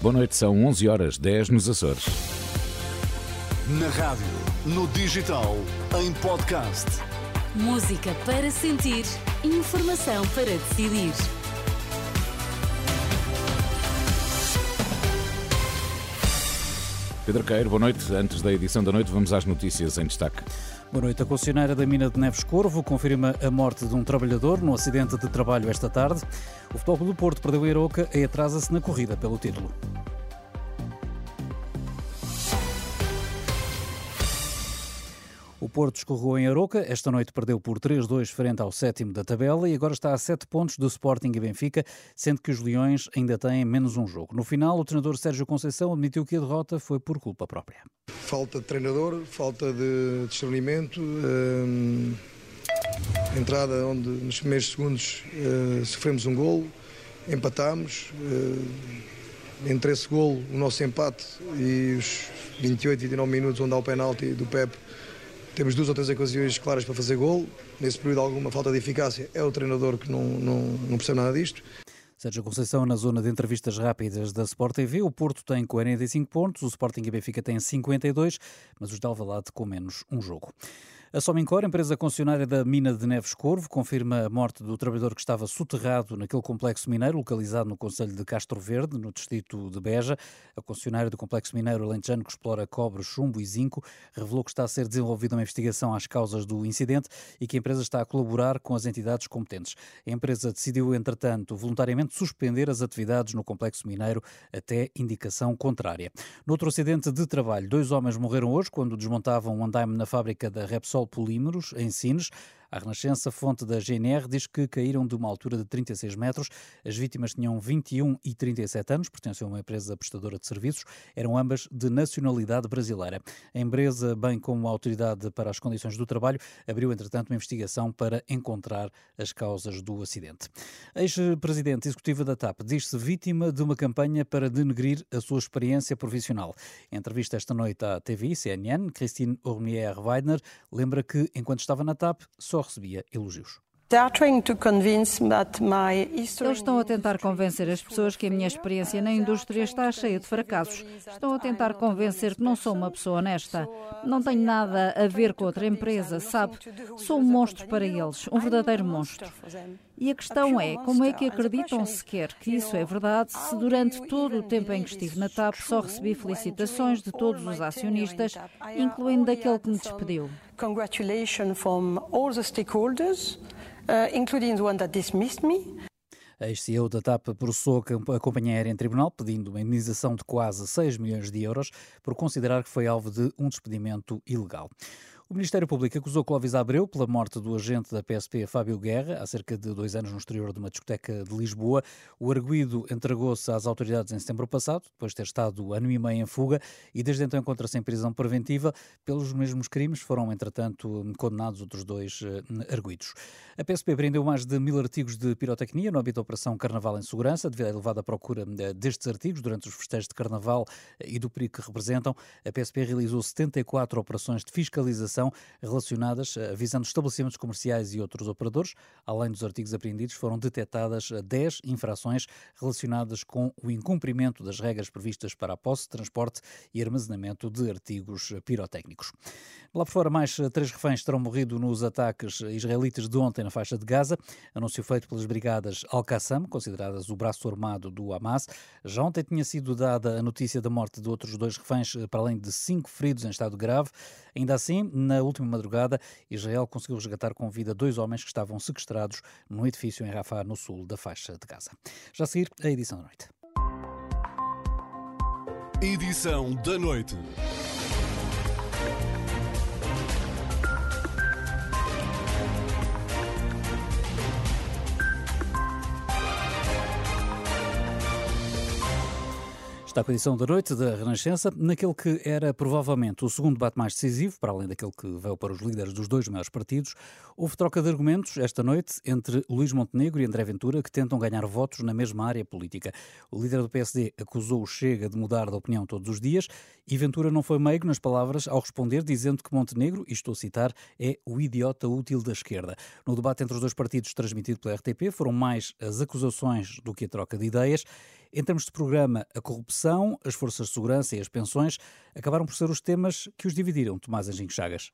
Boa noite, são 11 horas 10 nos Açores. Na rádio, no digital, em podcast. Música para sentir, informação para decidir. Pedro Queiro, boa noite. Antes da edição da noite, vamos às notícias em destaque. Boa noite. A concessionária da mina de Neves Corvo confirma a morte de um trabalhador no acidente de trabalho esta tarde. O Futebol do Porto perdeu a Aroca e atrasa-se na corrida pelo título. Porto escorregou em Aroca, esta noite perdeu por 3-2 frente ao sétimo da tabela e agora está a 7 pontos do Sporting e Benfica, sendo que os Leões ainda têm menos um jogo. No final, o treinador Sérgio Conceição admitiu que a derrota foi por culpa própria. Falta de treinador, falta de discernimento, hum, entrada onde nos primeiros segundos hum, sofremos um golo, empatámos, hum, entre esse golo, o nosso empate e os 28, 29 minutos onde há o penalti do Pepe, temos duas ou três ocasiões claras para fazer gol. Nesse período, alguma falta de eficácia. É o treinador que não, não, não percebe nada disto. Sérgio Conceição, na zona de entrevistas rápidas da Sport TV, o Porto tem 45 pontos, o Sporting e Benfica têm 52, mas os de Alvalade com menos um jogo. A Somincor, empresa concessionária da mina de Neves Corvo, confirma a morte do trabalhador que estava soterrado naquele complexo mineiro localizado no Conselho de Castro Verde, no distrito de Beja. A concessionária do complexo mineiro alentejano que explora cobre, chumbo e zinco revelou que está a ser desenvolvida uma investigação às causas do incidente e que a empresa está a colaborar com as entidades competentes. A empresa decidiu, entretanto, voluntariamente suspender as atividades no complexo mineiro até indicação contrária. No outro acidente de trabalho, dois homens morreram hoje quando desmontavam um andaime na fábrica da Repsol Polímeros, em Sines. A Renascença, fonte da GNR, diz que caíram de uma altura de 36 metros. As vítimas tinham 21 e 37 anos, pertenciam a uma empresa prestadora de serviços, eram ambas de nacionalidade brasileira. A empresa, bem como a Autoridade para as Condições do Trabalho, abriu, entretanto, uma investigação para encontrar as causas do acidente. Ex-presidente executiva da TAP diz-se vítima de uma campanha para denegrir a sua experiência profissional. Em entrevista esta noite à TV CNN, Christine Ormier-Weidner lembra que, enquanto estava na TAP, só recebia elogios. Eles estão a tentar convencer as pessoas que a minha experiência na indústria está cheia de fracassos. Estão a tentar convencer que não sou uma pessoa honesta. Não tenho nada a ver com outra empresa, sabe? Sou um monstro para eles, um verdadeiro monstro. E a questão é, como é que acreditam sequer que isso é verdade se durante todo o tempo em que estive na TAP só recebi felicitações de todos os acionistas, incluindo daquele que me despediu? Congratulations from all the stakeholders including the one that dismissed me. A ex-CEO da TAP processou a companhia aérea em tribunal, pedindo uma indenização de quase 6 milhões de euros por considerar que foi alvo de um despedimento ilegal. O Ministério Público acusou Clóvis Abreu pela morte do agente da PSP Fábio Guerra, há cerca de dois anos no exterior de uma discoteca de Lisboa. O arguído entregou-se às autoridades em setembro passado, depois de ter estado ano e meio em fuga, e desde então encontra-se em prisão preventiva. Pelos mesmos crimes foram, entretanto, condenados outros dois uh, arguídos. A PSP prendeu mais de mil artigos de pirotecnia no âmbito da Operação Carnaval em Segurança, devido à elevada procura uh, destes artigos durante os festejos de Carnaval uh, e do perigo que representam. A PSP realizou 74 operações de fiscalização relacionadas, eh, visando estabelecimentos comerciais e outros operadores. Além dos artigos apreendidos, foram detectadas 10 eh, infrações relacionadas com o incumprimento das regras previstas para a posse, transporte e armazenamento de artigos eh, pirotécnicos. Lá por fora, mais três reféns terão morrido nos ataques israelitas de ontem na faixa de Gaza, anúncio feito pelas brigadas Al-Qassam, consideradas o braço armado do Hamas. Já ontem tinha sido dada a notícia da morte de outros dois reféns, para além de cinco feridos em estado grave. Ainda assim, na última madrugada, Israel conseguiu resgatar com vida dois homens que estavam sequestrados num edifício em Rafah, no sul da faixa de Gaza. Já a seguir, a edição da noite. Edição da noite. A edição da noite da Renascença, naquele que era provavelmente o segundo debate mais decisivo, para além daquele que veio para os líderes dos dois maiores partidos, houve troca de argumentos esta noite entre Luís Montenegro e André Ventura, que tentam ganhar votos na mesma área política. O líder do PSD acusou o Chega de mudar de opinião todos os dias e Ventura não foi meigo nas palavras ao responder, dizendo que Montenegro, e estou a citar, é o idiota útil da esquerda. No debate entre os dois partidos transmitido pela RTP, foram mais as acusações do que a troca de ideias. Em termos de programa, a corrupção, as forças de segurança e as pensões acabaram por ser os temas que os dividiram, Tomás Anjinho Chagas.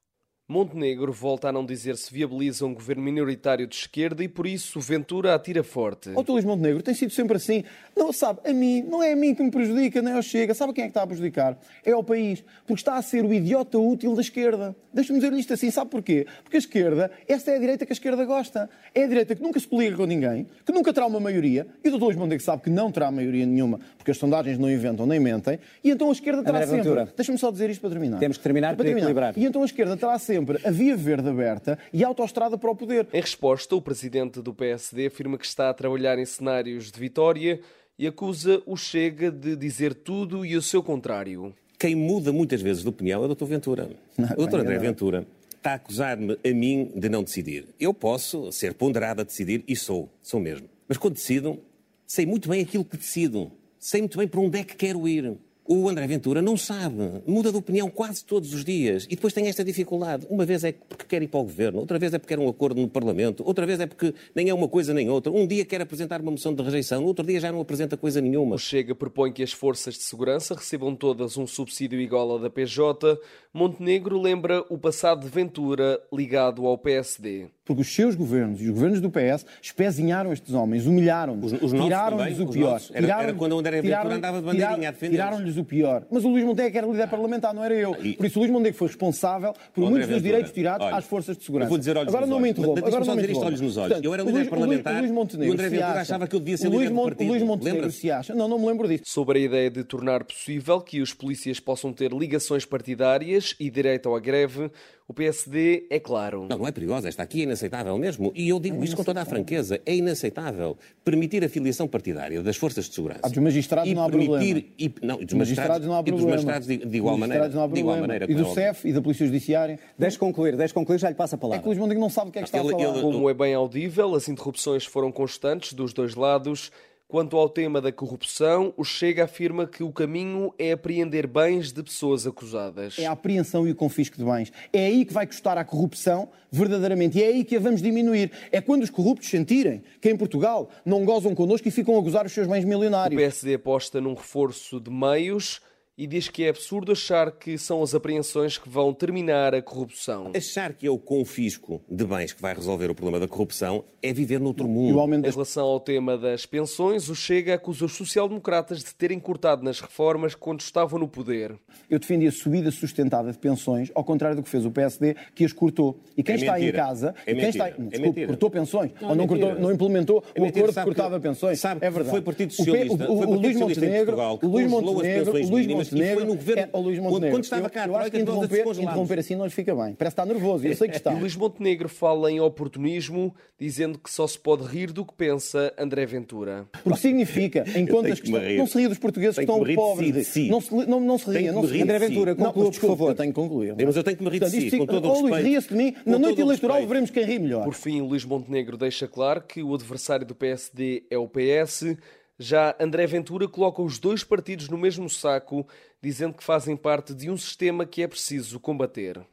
Montenegro volta a não dizer se viabiliza um governo minoritário de esquerda e por isso Ventura atira forte. O Luís Montenegro tem sido sempre assim. Não, sabe, a mim, não é a mim que me prejudica, nem ao Chega. Sabe quem é que está a prejudicar? É ao país. Porque está a ser o idiota útil da esquerda. Deixa-me dizer isto assim, sabe porquê? Porque a esquerda, esta é a direita que a esquerda gosta. É a direita que nunca se coliga com ninguém, que nunca terá uma maioria, e o Dr. Luís Montenegro sabe que não terá maioria nenhuma, porque as sondagens não inventam nem mentem, e então a esquerda terá André sempre... Ventura. Deixa-me só dizer isto para terminar. Temos que terminar para, terminar. equilibrar. E então a esquerda terá sempre a via verde aberta e a autoestrada para o poder. Em resposta, o presidente do PSD afirma que está a trabalhar em cenários de vitória e acusa o Chega de dizer tudo e o seu contrário. Quem muda muitas vezes de opinião é o Dr. Ventura. o Dr. André Ventura está a acusar-me a mim de não decidir. Eu posso ser ponderado a decidir e sou, sou mesmo. Mas quando decido, sei muito bem aquilo que decido. Sei muito bem para onde é que quero ir. O André Ventura não sabe, muda de opinião quase todos os dias e depois tem esta dificuldade. Uma vez é porque quer ir para o governo, outra vez é porque quer um acordo no Parlamento, outra vez é porque nem é uma coisa nem outra. Um dia quer apresentar uma moção de rejeição, no outro dia já não apresenta coisa nenhuma. O Chega propõe que as forças de segurança recebam todas um subsídio igual ao da PJ. Montenegro lembra o passado de Ventura ligado ao PSD. Porque os seus governos e os governos do PS espezinharam estes homens, humilharam-nos, tiraram-lhes o pior. Era, era quando o André Ventura andava de bandeirinha a defender. Tiraram-lhes o pior. Mas o Luís Montenegro era líder parlamentar, não era eu. Por isso o Luís Montenegro foi responsável por André muitos dos Ventura, direitos tirados olha, às forças de segurança. Vou dizer olhos agora nos não me interrompa. Agora não me dizer isto olhos nos olhos. Portanto, eu era o líder Luís- parlamentar o Luís Montenegro e o André se Ventura acha- achava que eu devia ser o Luís líder Mon- partido. O Luís Montenegro se acha... Não, não me lembro disso. Sobre a ideia de tornar possível que os polícias possam ter ligações partidárias e direito à greve, o PSD é claro. Não, não é perigosa. Esta aqui é inaceitável mesmo. E eu digo isto com toda a franqueza. É inaceitável permitir a filiação partidária das forças de segurança. Ah, dos magistrados e não há permitir, problema. E, não, e dos Dos magistrados não há e dos problema. magistrados de, de igual Dos maneira. magistrados não há de igual problema. maneira. E é do. CEF e da Polícia Judiciária. Deixe concluir, deixe concluir, já lhe passa a É palavra. que o Luís Montenegro não sabe o que é que está Ele- a falar. ele- Como é bem audível, as interrupções foram constantes dos dois lados. Quanto ao tema da corrupção, o Chega afirma que o caminho é apreender bens de pessoas acusadas. É a apreensão e o confisco de bens. É aí que vai custar a corrupção, verdadeiramente. E é aí que a vamos diminuir. É quando os corruptos sentirem que em Portugal não gozam connosco e ficam a gozar os seus bens O milionários. PSD aposta num reforço de meios e diz que é absurdo achar que são as apreensões que vão terminar a corrupção. Achar que é o confisco de bens que vai resolver o problema da corrupção é viver noutro E o mundo. aumento Em relação ao tema das pensões, o Chega acusa os social-democratas de terem cortado nas reformas quando estavam no poder. Eu defendi a subida sustentada de pensões, ao contrário do que fez o PSD, que as cortou. E quem É está mentira. em casa, É quem mentira. está, É desculpe, mentira. cortou pensões, Não, ou é não, mentira. cortou, não implementou É o mentira, acordo que sabe que- cortava pensões. sabe é verdade. foi o Partido P- Socialista, o, foi o o, Partido Luís Socialista em Montenegro, Portugal que o Luís congelou as Montenegro, Luís e foi no governo- é, Luís quando- Montenegro. quando estava cá a eu, eu acho que interromper, interromper assim não lhe fica bem. Parece que está nervoso, eu sei que está. E o Luís Montenegro fala em oportunismo, dizendo que só se pode rir do que pensa André Ventura. Porque significa, em contas que. Não se ria dos portugueses Tenho que estão si, pobres. de si. Não se, não, não se ria. Não se André si. Ventura, Não, conclua, por favor. Eu tenho que concluir. Mas eu tenho que me rir de si, isto com todo o Oh, Luís, respeito. ria-se de mim. Na noite eleitoral veremos quem ri melhor. Por fim, Luís Montenegro deixa claro que o adversário do PSD é o PS. Já André Ventura coloca os dois partidos no mesmo saco, dizendo que fazem parte de um sistema que é preciso combater.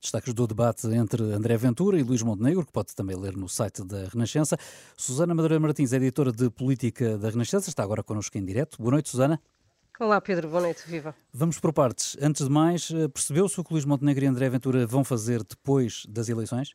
Destaques do debate entre André Ventura e Luís Montenegro, que pode também ler no site da Renascença. Susana Madureira Martins, editora de Política da Renascença, está agora connosco em direto. Boa noite, Susana. Olá Pedro, boa noite, viva. Vamos por partes. Antes de mais, eh, percebeu-se o que Luís Montenegro e André Ventura vão fazer depois das eleições?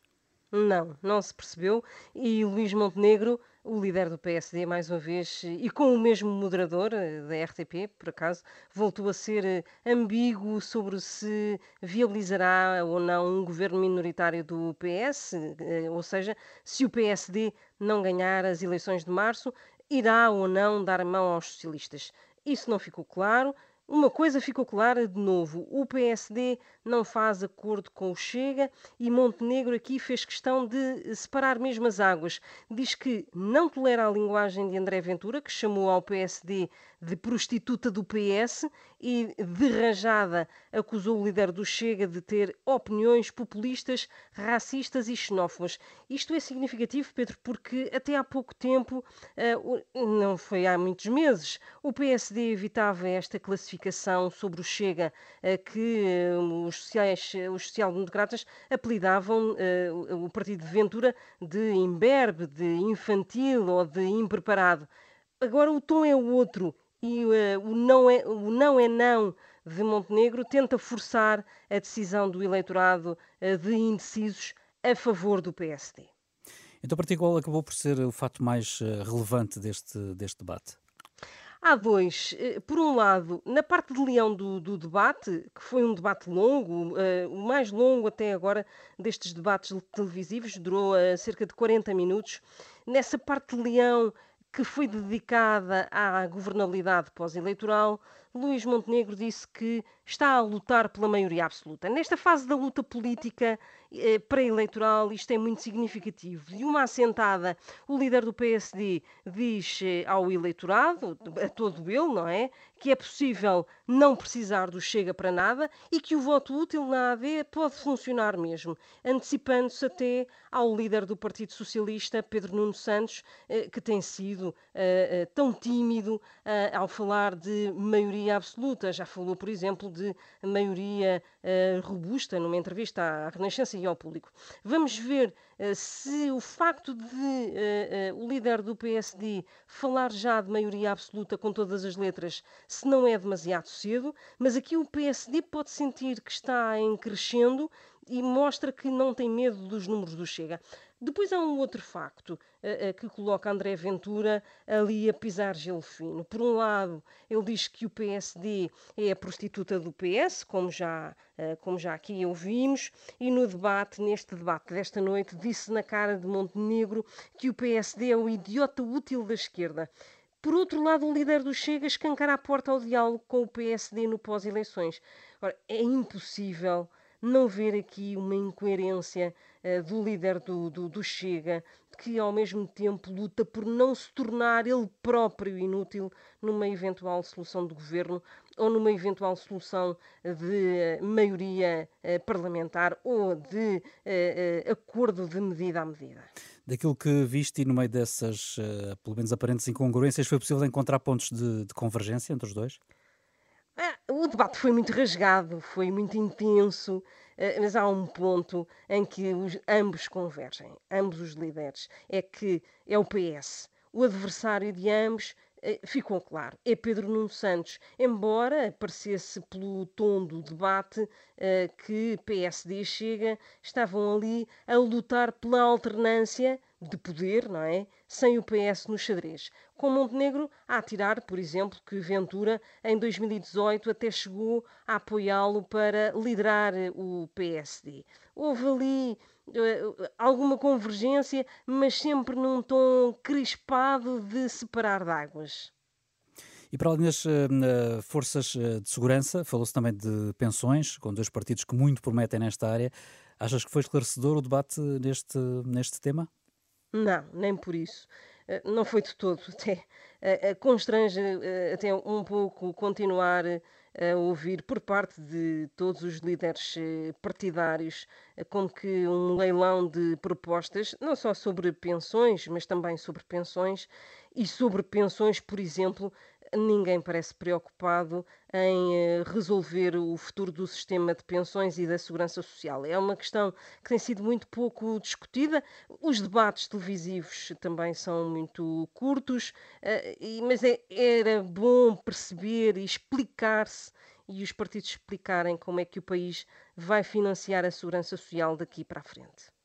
Não, não se percebeu e Luís Montenegro, o líder do PSD, mais uma vez, e com o mesmo moderador eh, da RTP, por acaso, voltou a ser eh, ambíguo sobre se viabilizará ou não um governo minoritário do PS, eh, ou seja, se o PSD não ganhar as eleições de março, irá ou não dar mão aos socialistas. Isso não ficou claro. Uma coisa ficou clara de novo: o PSD não faz acordo com o Chega e Montenegro aqui fez questão de separar mesmo as águas. Diz que não tolera a linguagem de André Ventura, que chamou ao PSD de prostituta do PS e, de rajada, acusou o líder do Chega de ter opiniões populistas, racistas e xenófobas. Isto é significativo, Pedro, porque até há pouco tempo, eh, não foi há muitos meses, o PSD evitava esta classificação sobre o Chega eh, que eh, os sociais, os social-democratas apelidavam o partido de Ventura de imberbe, de infantil ou de impreparado. agora o tom é o outro e uh, o, não é, o não é não de Montenegro tenta forçar a decisão do eleitorado uh, de indecisos a favor do PSD. Então, para ti, qual acabou por ser o fato mais uh, relevante deste, deste debate? Há dois. Por um lado, na parte de leão do, do debate, que foi um debate longo, uh, o mais longo até agora destes debates televisivos, durou uh, cerca de 40 minutos. Nessa parte de leão que foi dedicada à governabilidade pós-eleitoral, Luís Montenegro disse que está a lutar pela maioria absoluta. Nesta fase da luta política eh, pré-eleitoral, isto é muito significativo. De uma assentada, o líder do PSD diz eh, ao eleitorado, a todo ele, não é? Que é possível não precisar do Chega para nada e que o voto útil na AD pode funcionar mesmo, antecipando-se até ao líder do Partido Socialista, Pedro Nuno Santos, eh, que tem sido eh, eh, tão tímido eh, ao falar de maioria maioria absoluta. Já falou, por exemplo, de maioria uh, robusta numa entrevista à Renascença e ao público. Vamos ver uh, se o facto de uh, o líder do PSD falar já de maioria absoluta com todas as letras, se não é demasiado cedo, mas aqui o PSD pode sentir que está em crescendo e mostra que não tem medo dos números do Chega. Depois há um outro facto uh, uh, que coloca André Ventura ali a pisar gelo fino. Por um lado, ele diz que o PSD é a prostituta do PS, como já, uh, como já aqui ouvimos, e no debate, neste debate desta noite, disse na cara de Montenegro que o PSD é o idiota útil da esquerda. Por outro lado, o líder do Chega escancar a porta ao diálogo com o PSD no pós-eleições. Ora, é impossível não ver aqui uma incoerência do líder do, do, do, Chega, que ao mesmo tempo luta por não se tornar ele próprio inútil numa eventual solução de governo ou numa eventual solução de uh, maioria uh, parlamentar ou de acordo de medida a medida. Daquilo que viste e no meio dessas, pelo menos aparentes incongruências, foi possível encontrar pontos de, de convergência entre os dois? o debate foi muito rasgado, foi muito intenso, eh, mas há um ponto em que os, ambos convergem, ambos os líderes. É que é o PS, o adversário de ambos eh, ficou claro. É Pedro Nuno Santos, embora parecesse pelo tom do debate eh, que PSD e Chega estavam ali a lutar pela alternância de poder, não é? Sem o PS no xadrez. Com Montenegro a atirar, por exemplo, que Ventura em 2018 até chegou a apoiá-lo para liderar o PSD. Houve ali uh, alguma convergência, mas sempre num tom crispado de separar d'águas. E para além das uh, forças de segurança, falou-se também de pensões, com dois partidos que muito prometem nesta área. Achas que foi esclarecedor o debate neste, neste tema? Não, nem por isso. Eh, não foi de todo. Até eh, eh, constrange até um pouco continuar a ouvir por parte de todos os líderes partidários como que um leilão de propostas, não só sobre pensões, mas também sobre pensões e sobre pensões, por exemplo, ninguém parece preocupado em eh, resolver o futuro do sistema de pensões e da segurança social. É uma questão que tem sido muito pouco discutida. Os debates televisivos também são muito curtos, eh, mas é, era bom perceber e explicar-se e os partidos explicarem como é que o país vai financiar a segurança social daqui para a frente.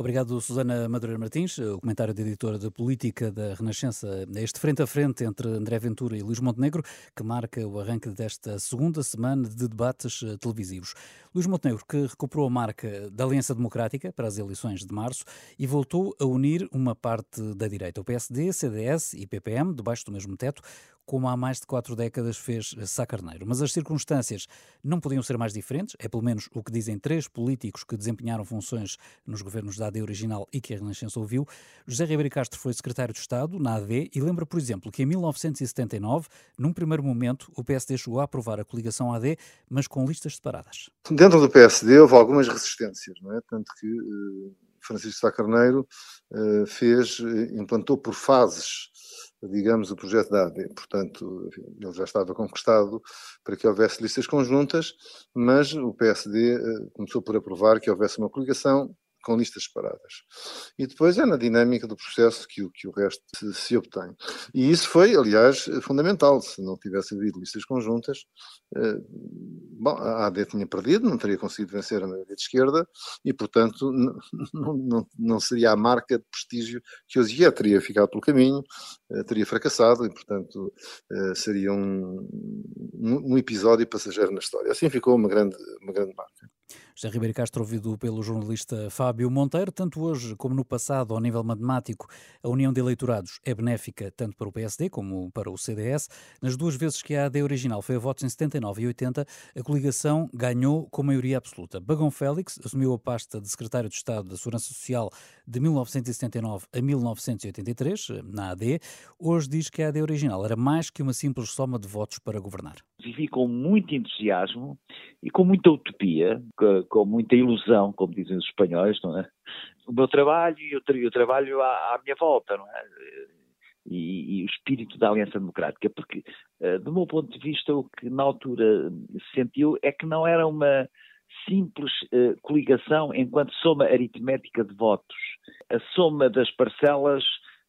Obrigado, Susana Madureira Martins. O comentário da editora de Política da Renascença é este frente a frente entre André Ventura e Luís Montenegro, que marca o arranque desta segunda semana de debates eh, televisivos. Luís Montenegro, que recuperou a marca da Aliança Democrática para as eleições de março e voltou a unir uma parte da direita, o PSD, CDS e PPM, debaixo do mesmo teto, como há mais de quatro décadas fez Sá Carneiro. Mas as circunstâncias não podiam ser mais diferentes, é pelo menos o que dizem três políticos que desempenharam funções nos governos da AD original e que a Renascença ouviu. José Ribeiro Castro foi secretário de Estado na AD e lembra, por exemplo, que em 1979, num primeiro momento, o PSD chegou a aprovar a coligação AD, mas com listas separadas. Dentro do PSD houve algumas resistências, não é? Tanto que uh, Francisco Sá Carneiro uh, fez, implantou por fases digamos, o projeto da AD. Portanto, ele já estava conquistado para que houvesse listas conjuntas, mas o PSD eh, começou por aprovar que houvesse uma coligação com listas separadas. E depois é na dinâmica do processo que o, que o resto se, se, obtém. E isso foi, aliás, fundamental. Se não tivesse havido listas conjuntas, eh, bom, a AD tinha perdido, não teria conseguido vencer a maioria de esquerda e, portanto, não, não, seria a marca de prestígio que hoje é. Teria ficado pelo caminho, eh, teria fracassado e, portanto, eh, seria um, um episódio passageiro na história. Assim ficou uma grande, uma grande marca. José Ribeiro Castro, ouvido pelo jornalista Fábio Monteiro, tanto hoje como no passado, ao nível matemático, a união de eleitorados é benéfica tanto para o PSD como para o CDS. Nas duas vezes que a AD original foi a votos em 79 e 80, a coligação ganhou com maioria absoluta. Bagão Félix assumiu a pasta de secretário de Estado da Segurança Social de 1979 a 1983, na AD. Hoje diz que a AD original era mais que uma simples soma de votos para governar. Vivi com muito entusiasmo e com muita utopia, com muita ilusão, como dizem os espanhóis, não é? O meu trabalho e o, trabalho à, à, minha volta, não é? E, e, o espírito da Aliança Democrática, porque, uh, do meu ponto de vista, o que na altura se sentiu é que não era uma simples uh, coligação enquanto soma aritmética de votos. A soma das parcelas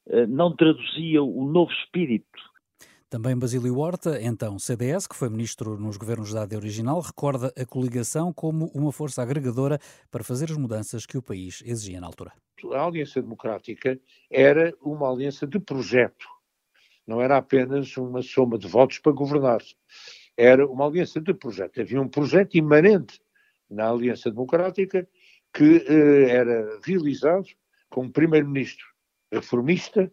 uh, não traduzia o novo espírito também Basílio Horta, então CDS, que foi ministro nos governos da AD original, recorda a coligação como uma força agregadora para fazer as mudanças que o país exigia na altura. A Aliança Democrática era uma aliança de projeto, não era apenas uma soma de votos para governar. Era uma aliança de projeto. Havia um projeto imanente na Aliança Democrática que eh, era realizado com um primeiro-ministro reformista,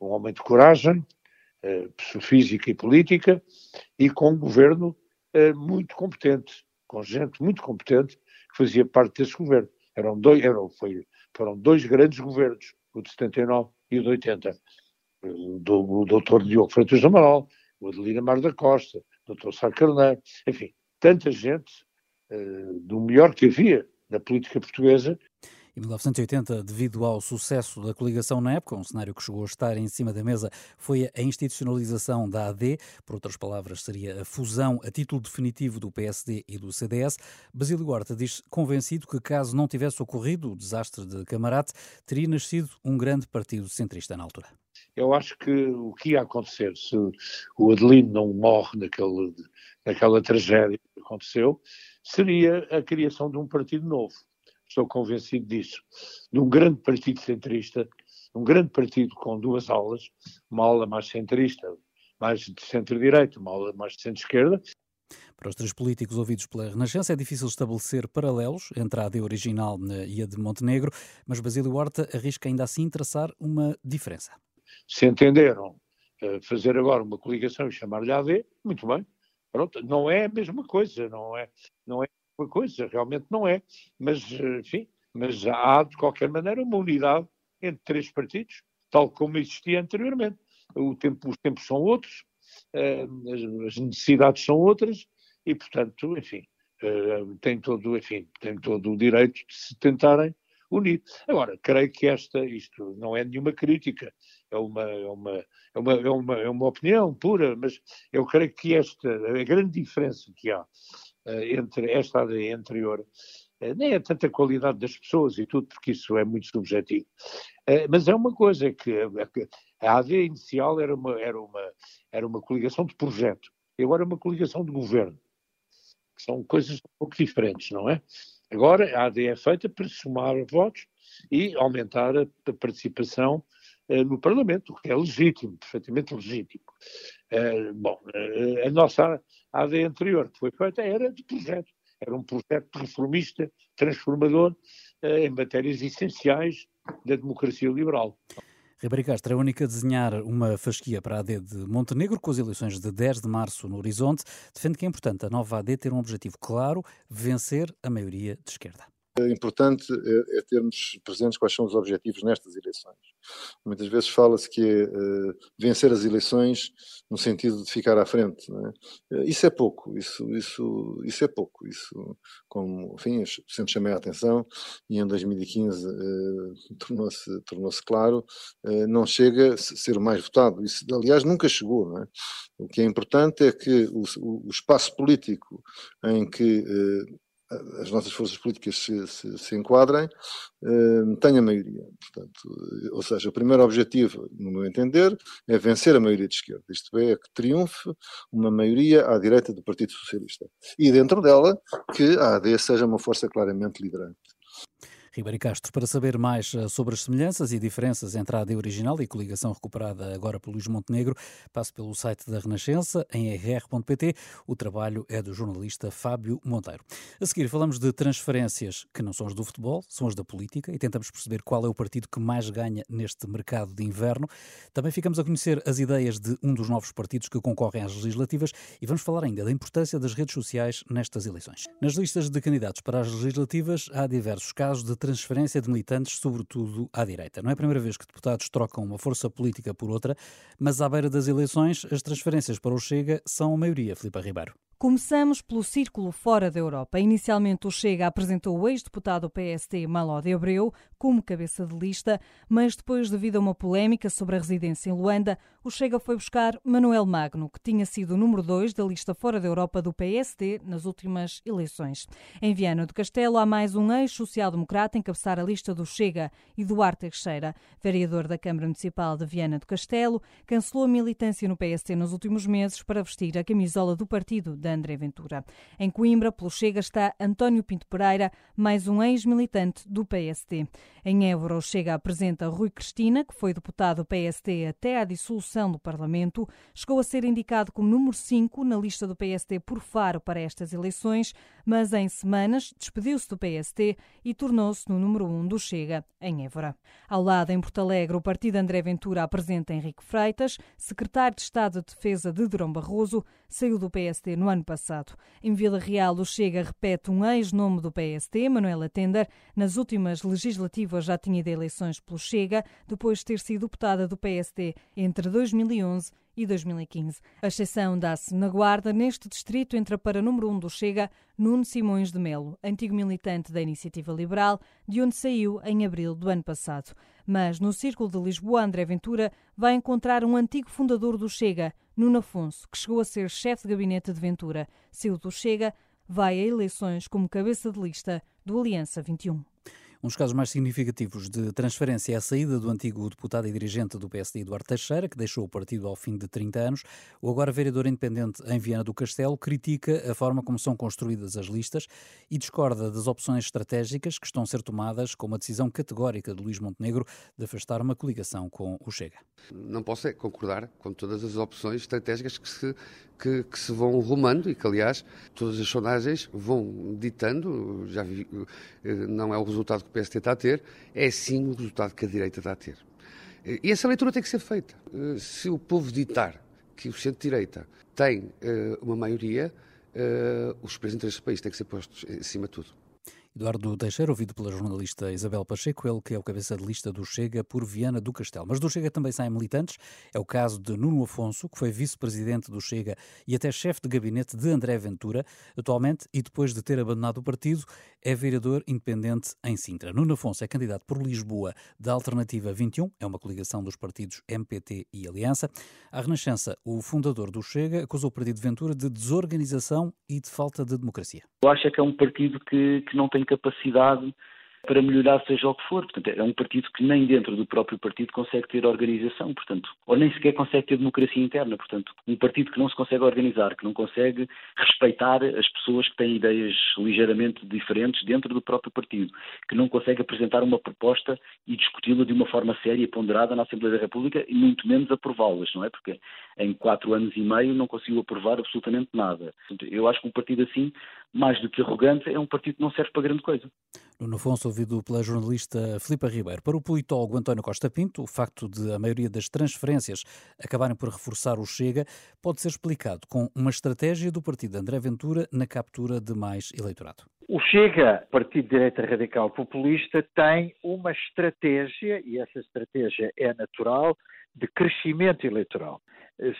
um homem de coragem, física e política, e com um governo eh, muito competente, com gente muito competente que fazia parte desse governo. Eram dois, eram, foi, foram dois grandes governos, o de 79 e o de 80. Do, o doutor Diogo Freitas Amaral, o Adelina Mar da Costa, o doutor Sá Carneiro, enfim, tanta gente uh, do melhor que havia na política portuguesa em 1980, devido ao sucesso da coligação na época, um cenário que chegou a estar em cima da mesa foi a institucionalização da AD, por outras palavras, seria a fusão a título definitivo do PSD e do CDS. Basílio Horta diz convencido que, caso não tivesse ocorrido o desastre de Camarate, teria nascido um grande partido centrista na altura. Eu acho que o que ia acontecer se o Adelino não morre naquela tragédia que aconteceu, seria a criação de um partido novo estou convencido disso, de um grande partido centrista, um grande partido com duas aulas, uma aula mais centrista, mais de centro-direita, uma aula mais de centro-esquerda. Para os três políticos ouvidos pela Renascença, é difícil estabelecer paralelos entre a AD original e a de Montenegro, mas Basílio Horta arrisca ainda assim traçar uma diferença. Se entenderam uh, fazer agora uma coligação e chamar-lhe AD, muito bem. Pronto, não é a mesma coisa, não é, não é coisa, realmente não é. Mas, enfim, mas há de qualquer maneira uma unidade entre três partidos, tal como existia anteriormente. Tempo, os tempos são outros, eh, as necessidades são outras e, portanto, enfim, eh, tem todo, enfim, tem todo o direito de se tentarem unir. Agora, creio que esta, isto não é nenhuma crítica, é uma, é uma, é uma, é uma, é uma opinião pura, mas eu creio que esta, a grande diferença que há entre esta AD anterior, eh, nem é tanta qualidade das pessoas e tudo, porque isso é muito subjetivo. Eh, mas é uma coisa que a AD inicial era uma, era uma, era uma coligação de projeto, e agora é uma coligação de governo, que são coisas um pouco diferentes, não é? Agora a AD é feita para somar votos e aumentar a participação no Parlamento, que é legítimo, perfeitamente legítimo. Uh, bom, uh, a nossa AD anterior que foi feita era de projeto, era um projeto reformista, transformador em matérias essenciais da democracia liberal. Ribeiro Castro é a única a desenhar uma fasquia para a AD de Montenegro, com as eleições de 10 de março no horizonte. Defende que é importante a nova AD ter um objetivo claro, vencer a maioria de esquerda. É importante é, é, termos presentes quais são os objetivos nestas eleições. Muitas vezes fala-se que é uh, vencer as eleições no sentido de ficar à frente. É? Isso é pouco, isso, isso, isso é pouco. Isso, como, enfim, sempre chamei a atenção e em 2015 uh, tornou-se tornou claro, não chega a ser o mais votado. Isso, aliás, nunca chegou. É? O que é importante é que o, o espaço político em que as nossas forças políticas se, se, se enquadrem, uh, tenha maioria. Portanto, ou seja, o primeiro objetivo, no meu entender, é vencer a maioria de esquerda. Isto é, que triunfe uma maioria à direita do Partido Socialista. E dentro dela, que a AD seja uma força claramente liderante. Ribeiro Castro, para saber mais eh, sobre as semelhanças e diferenças entre a AD original e coligação recuperada agora por Luís Montenegro, passe pelo site da Renascença, em rr.pt. O trabalho é do jornalista Fábio Monteiro. A seguir, falamos de transferências que não são as do futebol, são as da política e tentamos perceber qual é o partido que mais ganha neste mercado de inverno. Também ficamos a conhecer as ideias de um dos novos partidos que concorrem às legislativas e vamos falar ainda da importância das redes sociais nestas eleições. Nas listas de candidatos para as legislativas, há diversos casos de transferência de militantes, sobretudo à direita. Não é a primeira vez que deputados trocam uma força política por outra, mas à beira das eleições, as transferências para o Chega são a maioria, Filipe Ribeiro. Começamos pelo círculo fora da Europa. Inicialmente, o Chega apresentou o ex-deputado do PST, Maló de Abreu, como cabeça de lista, mas depois, devido a uma polémica sobre a residência em Luanda, o Chega foi buscar Manuel Magno, que tinha sido o número 2 da lista fora da Europa do PST nas últimas eleições. Em Viana do Castelo, há mais um ex-social-democrata encabeçar a lista do Chega, Eduardo Teixeira, vereador da Câmara Municipal de Viana do Castelo, cancelou a militância no PST nos últimos meses para vestir a camisola do partido da André Ventura. Em Coimbra, pelo Chega, está António Pinto Pereira, mais um ex-militante do PST. Em Évora, o Chega apresenta Rui Cristina, que foi deputado do PST até à dissolução do Parlamento, chegou a ser indicado como número 5 na lista do PST por Faro para estas eleições, mas em semanas despediu-se do PST e tornou-se no número 1 do Chega, em Évora. Ao lado, em Porto Alegre, o partido André Ventura apresenta Henrique Freitas, secretário de Estado de Defesa de Durão Barroso, saiu do PST no ano passado. Em Vila Real, o Chega repete um ex-nome do PST, Manuela Tender. Nas últimas legislativas já tinha ido eleições pelo Chega, depois de ter sido deputada do PST entre 2011 e 2015. A exceção dá-se na Guarda, neste distrito entra para número 1 um do Chega Nuno Simões de Melo, antigo militante da Iniciativa Liberal, de onde saiu em abril do ano passado. Mas no Círculo de Lisboa, André Ventura vai encontrar um antigo fundador do Chega, Nuno Afonso, que chegou a ser chefe de gabinete de Ventura. Saiu do Chega, vai a eleições como cabeça de lista do Aliança 21. Um dos casos mais significativos de transferência é a saída do antigo deputado e dirigente do PSD, Eduardo Teixeira, que deixou o partido ao fim de 30 anos. O agora vereador independente em Viana do Castelo critica a forma como são construídas as listas e discorda das opções estratégicas que estão a ser tomadas com uma decisão categórica de Luís Montenegro de afastar uma coligação com o Chega. Não posso é concordar com todas as opções estratégicas que se, que, que, se vão rumando e que, aliás, todas as sondagens vão ditando, já vi, eh, não é o resultado que o PST está a ter, é sim o resultado que a direita está a ter. E essa leitura tem que ser feita. Eh, se o povo ditar que o centro-direita tem eh, uma maioria, os representantes do país têm que ser postos em cima de tudo. Eduardo Teixeira, ouvido pela jornalista Isabel Pacheco, ele que é o cabeça de lista do Chega por Viana do Castelo. Mas do Chega também saem militantes. É o caso de Nuno Afonso, que foi vice-presidente do Chega e até chefe de gabinete de André Ventura. Atualmente, e depois de ter abandonado o partido, é vereador independente em Sintra. Nuno Afonso é candidato por Lisboa da Alternativa 21, é uma coligação dos partidos MPT e Aliança. A Renascença, o fundador do Chega, acusou o partido de Ventura de desorganização e de falta de democracia. Eu acho que é um partido que, que não tem capacidade para melhorar seja o que for. Portanto, é um partido que nem dentro do próprio partido consegue ter organização, portanto, ou nem sequer consegue ter democracia interna. Portanto, um partido que não se consegue organizar, que não consegue respeitar as pessoas que têm ideias ligeiramente diferentes dentro do próprio partido, que não consegue apresentar uma proposta e discuti-la de uma forma séria e ponderada na Assembleia da República e muito menos aprová-las, não é? Porque em quatro anos e meio não conseguiu aprovar absolutamente nada. Eu acho que um partido assim, mais do que arrogante, é um partido que não serve para grande coisa. Nuno Afonso, ouvido pela jornalista Filipa Ribeiro. Para o politólogo António Costa Pinto, o facto de a maioria das transferências acabarem por reforçar o Chega pode ser explicado com uma estratégia do partido André Ventura na captura de mais eleitorado. O Chega, Partido de Direita Radical Populista, tem uma estratégia, e essa estratégia é natural, de crescimento eleitoral.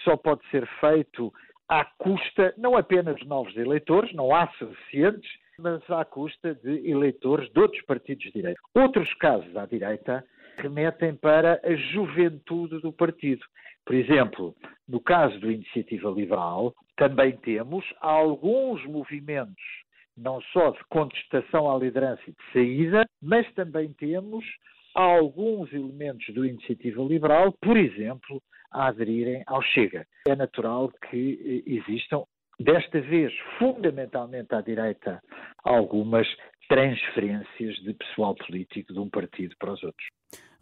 Só pode ser feito à custa não apenas de novos eleitores, não há suficientes, mas à custa de eleitores de outros partidos de direita. Outros casos à direita remetem para a juventude do partido. Por exemplo, no caso do Iniciativa Liberal, também temos alguns movimentos não só de contestação à liderança e de saída, mas também temos alguns elementos do Iniciativa Liberal, por exemplo, a aderirem ao Chega. É natural que eh, existam, desta vez, fundamentalmente à direita, algumas transferências de pessoal político de um partido para os outros.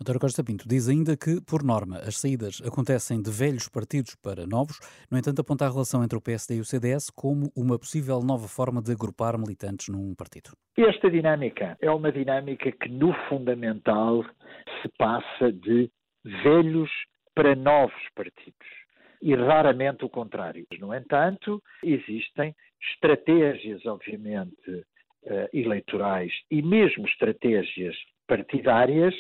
António Costa Pinto diz ainda que, por norma, as saídas acontecem de velhos partidos para novos, no entanto, aponta a relação entre o PSD e o CDS como uma possível nova forma de agrupar militantes num partido. Esta dinâmica é uma dinâmica que, no fundamental, se passa de velhos para novos partidos e raramente o contrário. No entanto, existem estratégias, obviamente, eh, eleitorais e mesmo estratégias partidárias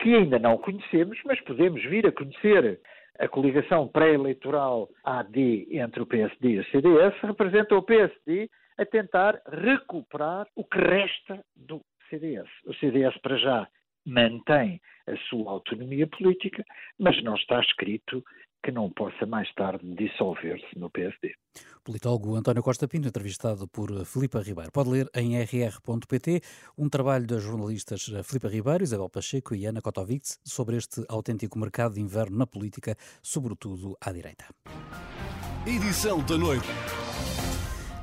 que ainda não conhecemos, mas podemos vir a conhecer. A coligação pré-eleitoral AD entre o PSD e o CDS representa o PSD a tentar recuperar o que resta do CDS. O CDS, para já, mantém a sua autonomia política, mas não está escrito que não possa mais tarde dissolver-se no PSD. Politólogo António Costa Pinto, entrevistado por Filipa Ribeiro. Pode ler em rr.pt um trabalho das jornalistas Filipa Ribeiro, Isabel Pacheco e Ana Kotovitz sobre este autêntico mercado de inverno na política, sobretudo à direita. Edição da noite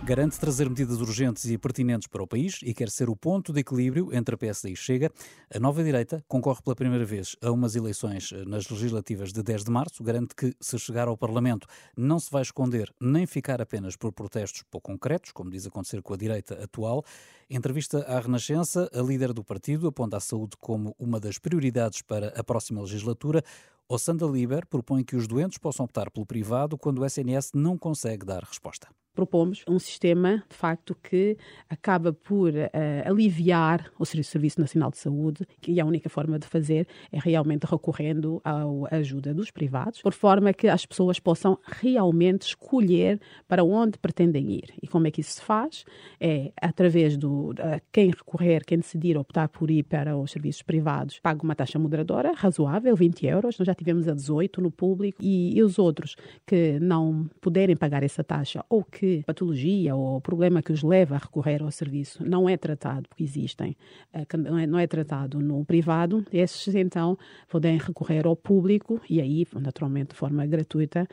garante trazer medidas urgentes e pertinentes para o país e quer ser o ponto de equilíbrio entre a PSD e Chega. A nova direita concorre pela primeira vez a umas eleições eh, nas legislativas de 10 de março. Garante que, se chegar ao Parlamento, não se vai esconder nem ficar apenas por protestos pouco concretos, como diz acontecer com a direita atual. Em entrevista à Renascença, a líder do partido aponta a saúde como uma das prioridades para a próxima legislatura. O Sanda Liber propõe que os doentes possam optar pelo privado quando o SNS não consegue dar resposta propomos um sistema, de facto, que acaba por uh, aliviar o Serviço Nacional de Saúde, que a única forma de fazer é realmente recorrendo à ajuda dos privados, por forma que as pessoas possam realmente escolher para onde pretendem ir. E como é que isso se faz? É através uh, quem recorrer, quem decidir optar por ir para os serviços privados, paga uma taxa moderadora, razoável, 20 euros. Nós já tivemos a 18 no público e, e os outros que não puderem pagar essa taxa ou que que patologia ou problema que os leva a recorrer ao serviço não é tratado, porque existem, eh, é, não é tratado no privado, esses então podem recorrer ao público e aí, naturalmente, de forma gratuita,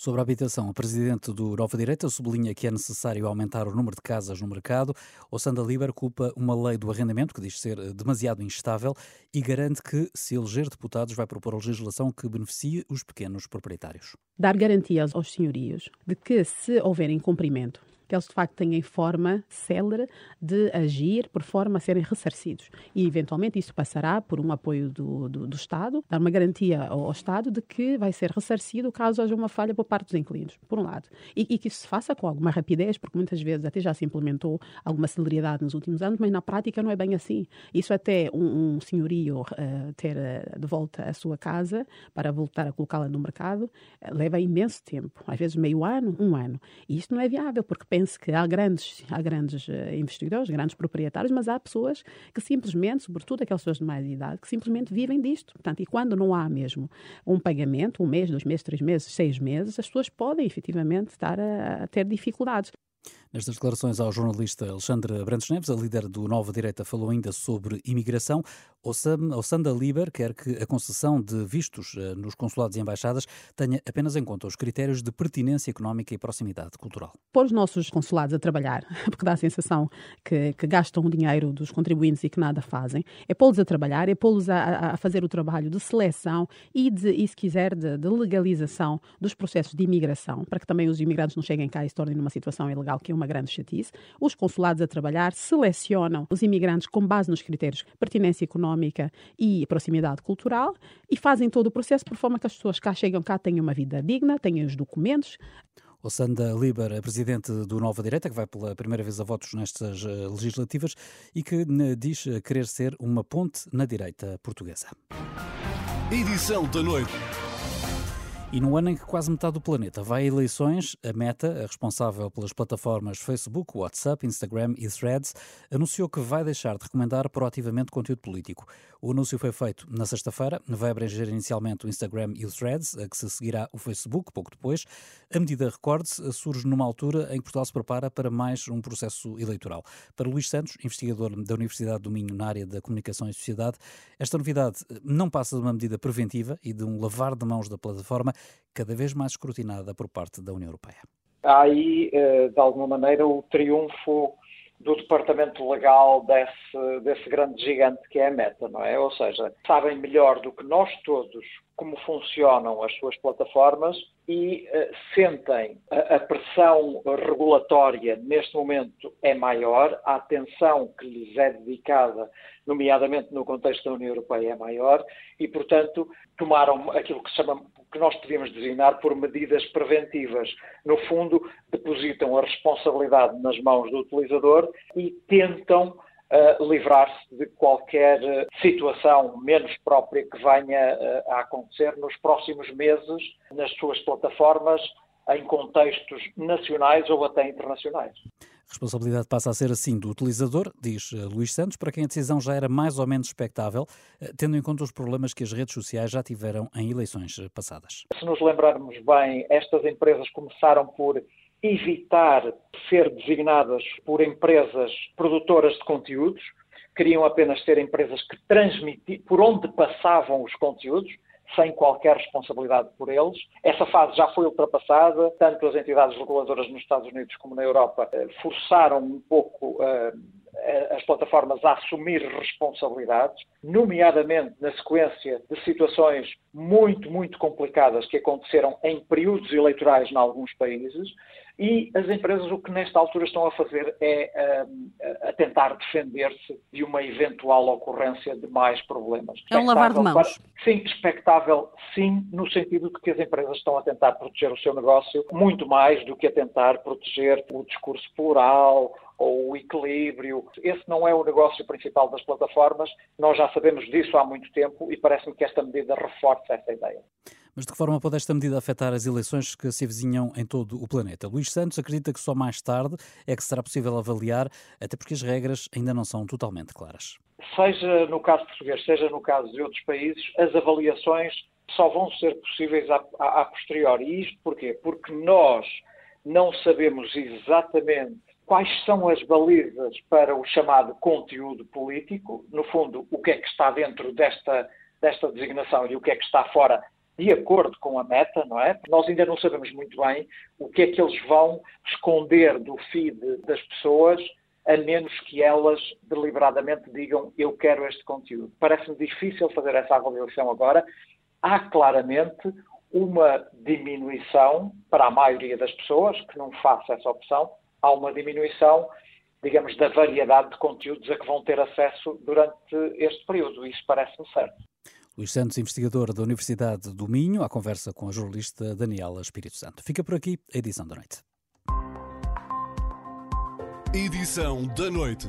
Sobre a habitação, o presidente do Nova Direita sublinha que é necessário aumentar o número de casas no mercado. O Sanda Liber culpa uma lei do arrendamento que diz ser demasiado instável e garante que, se eleger deputados, vai propor a legislação que beneficie os pequenos proprietários. Dar garantias aos senhorios de que, se houver incumprimento que eles de facto tenham forma célere de agir por forma a serem ressarcidos. E eventualmente isso passará por um apoio do, do, do Estado, dar uma garantia ao, ao, Estado de que vai ser ressarcido caso haja uma falha por parte dos inquilinos, por um lado. E, e, que isso se faça com alguma rapidez, porque muitas vezes até já se implementou alguma celeridade nos últimos anos, mas na prática não é bem assim. Isso até um, um senhorio uh, ter uh, de volta a sua casa para voltar a colocá-la no mercado uh, leva imenso tempo, às vezes meio ano, um ano. E isto não é viável, porque penso que há grandes, há grandes uh, investidores, grandes proprietários, mas há pessoas que simplesmente, sobretudo aquelas pessoas de mais idade, que simplesmente vivem disto. Portanto, e quando não há mesmo um pagamento, um mês, dois meses, três meses, seis meses, as pessoas podem efetivamente estar a, a ter dificuldades. Nestas declarações ao jornalista Alexandre Brandes Neves, a líder do Nova Direita falou ainda sobre imigração. O Sanda Liber quer que a concessão de vistos eh, nos consulados e embaixadas tenha apenas em conta os critérios de pertinência económica e proximidade cultural. Pôr os nossos consulados a trabalhar, porque dá a sensação que, que gastam o dinheiro dos contribuintes e que nada fazem, é pô-los a trabalhar, é pô-los a, a, fazer o trabalho de seleção e, de, e se quiser, de, de legalização dos processos de imigração, para que também os imigrantes não cheguem cá e se tornem numa situação ilegal, que é uma grande chatice. Os consulados a trabalhar selecionam os imigrantes com base nos critérios de pertinência económica e proximidade cultural e fazem todo o processo por forma que as pessoas cá chegam cá tenham uma vida digna, tenham os documentos. O Sanda Liber, presidente do Nova Direita, que vai pela primeira vez a votos nestas eh, legislativas e que diz querer ser uma ponte na direita portuguesa. Edição da noite. E no ano em que quase metade do planeta vai a eleições, a Meta, a responsável pelas plataformas Facebook, WhatsApp, Instagram e Threads, anunciou que vai deixar de recomendar proativamente conteúdo político. O anúncio foi feito na sexta-feira, vai abranger inicialmente o Instagram e o Threads, a que se seguirá o Facebook pouco depois. A medida, recorde-se, surge numa altura em que Portugal se prepara para mais um processo eleitoral. Para Luís Santos, investigador da Universidade do Minho na área da comunicação e sociedade, esta novidade não passa de uma medida preventiva e de um lavar de mãos da plataforma cada vez mais escrutinada por parte da União Europeia. Há aí, eh, de alguma maneira, o triunfo do departamento legal desse, desse grande gigante que é a Meta, não é? Ou seja, sabem melhor do que nós todos como funcionam as suas plataformas e uh, sentem a, a, pressão regulatória neste momento é maior, a atenção que lhes é dedicada, nomeadamente no contexto da União Europeia, é maior e, portanto, tomaram aquilo que, chama, que nós podíamos designar por medidas preventivas. No fundo, depositam a responsabilidade nas mãos do utilizador e tentam uh, livrar-se de qualquer uh, situação menos própria que venha uh, a acontecer nos próximos meses nas suas plataformas em contextos nacionais ou até internacionais. A responsabilidade passa a ser assim do utilizador, diz Luís Santos, para quem a decisão já era mais ou menos expectável, tendo em conta os problemas que as redes sociais já tiveram em eleições passadas. Se nos lembrarmos bem, estas empresas começaram por evitar ser designadas por empresas produtoras de conteúdos, queriam apenas ser empresas que transmitiam, por onde passavam os conteúdos, sem qualquer responsabilidade por eles. Essa fase já foi ultrapassada, tanto as entidades reguladoras nos Estados Unidos como na Europa eh, forçaram um pouco uh, as plataformas a assumir responsabilidades, nomeadamente na sequência de situações muito, muito complicadas que aconteceram em períodos eleitorais em alguns países, e as empresas o que nesta altura estão a fazer é um, a tentar defender-se de uma eventual ocorrência de mais problemas. É um lavar de mãos. Sim, expectável, sim, no sentido de que as empresas estão a tentar proteger o seu negócio muito mais do que a tentar proteger o discurso plural ou o equilíbrio. Esse não é o negócio principal das plataformas, nós já sabemos disso há muito tempo e parece-me que esta medida reforça essa ideia. Mas de que forma pode esta medida afetar as eleições que se avizinham em todo o planeta? Luís Santos acredita que só mais tarde é que será possível avaliar, até porque as regras ainda não são totalmente claras. Seja no caso português, seja no caso de outros países, as avaliações só vão ser possíveis a, a, a posteriori. E isto porquê? Porque nós não sabemos exatamente quais são as balizas para o chamado conteúdo político, no fundo, o que é que está dentro desta, desta designação e o que é que está fora, de acordo com a meta, não é? Nós ainda não sabemos muito bem o que é que eles vão esconder do feed das pessoas, a menos que elas deliberadamente digam eu quero este conteúdo. Parece-me difícil fazer essa avaliação agora. Há claramente uma diminuição para a maioria das pessoas que não faça essa opção há uma diminuição, digamos, da variedade de conteúdos a que vão ter acesso durante este período. Isso parece-me certo. Luís Santos, investigador da Universidade do Minho, à conversa com a jornalista Daniela Espírito Santo. Fica por aqui a edição da noite. Edição da noite.